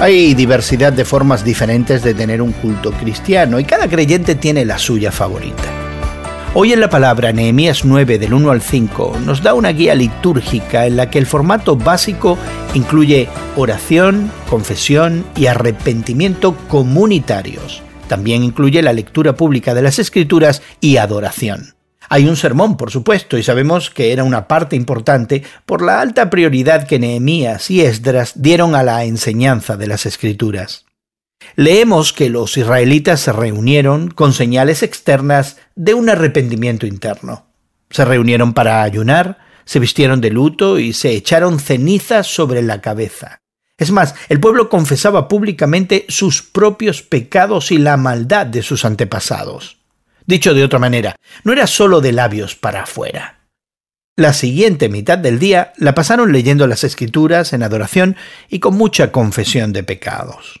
Hay diversidad de formas diferentes de tener un culto cristiano y cada creyente tiene la suya favorita. Hoy en la palabra Nehemías 9 del 1 al 5 nos da una guía litúrgica en la que el formato básico incluye oración, confesión y arrepentimiento comunitarios. También incluye la lectura pública de las escrituras y adoración. Hay un sermón, por supuesto, y sabemos que era una parte importante por la alta prioridad que Nehemías y Esdras dieron a la enseñanza de las escrituras. Leemos que los israelitas se reunieron con señales externas de un arrepentimiento interno. Se reunieron para ayunar, se vistieron de luto y se echaron cenizas sobre la cabeza. Es más, el pueblo confesaba públicamente sus propios pecados y la maldad de sus antepasados. Dicho de otra manera, no era solo de labios para afuera. La siguiente mitad del día la pasaron leyendo las escrituras en adoración y con mucha confesión de pecados.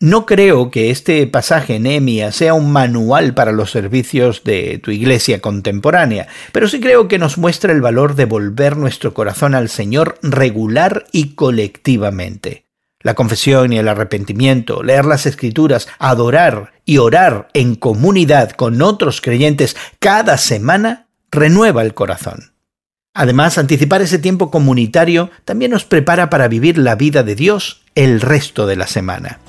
No creo que este pasaje en sea un manual para los servicios de tu iglesia contemporánea, pero sí creo que nos muestra el valor de volver nuestro corazón al Señor regular y colectivamente. La confesión y el arrepentimiento, leer las escrituras, adorar y orar en comunidad con otros creyentes cada semana renueva el corazón. Además, anticipar ese tiempo comunitario también nos prepara para vivir la vida de Dios el resto de la semana.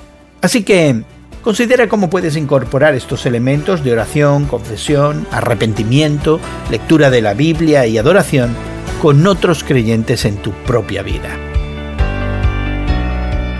Así que considera cómo puedes incorporar estos elementos de oración, confesión, arrepentimiento, lectura de la Biblia y adoración con otros creyentes en tu propia vida.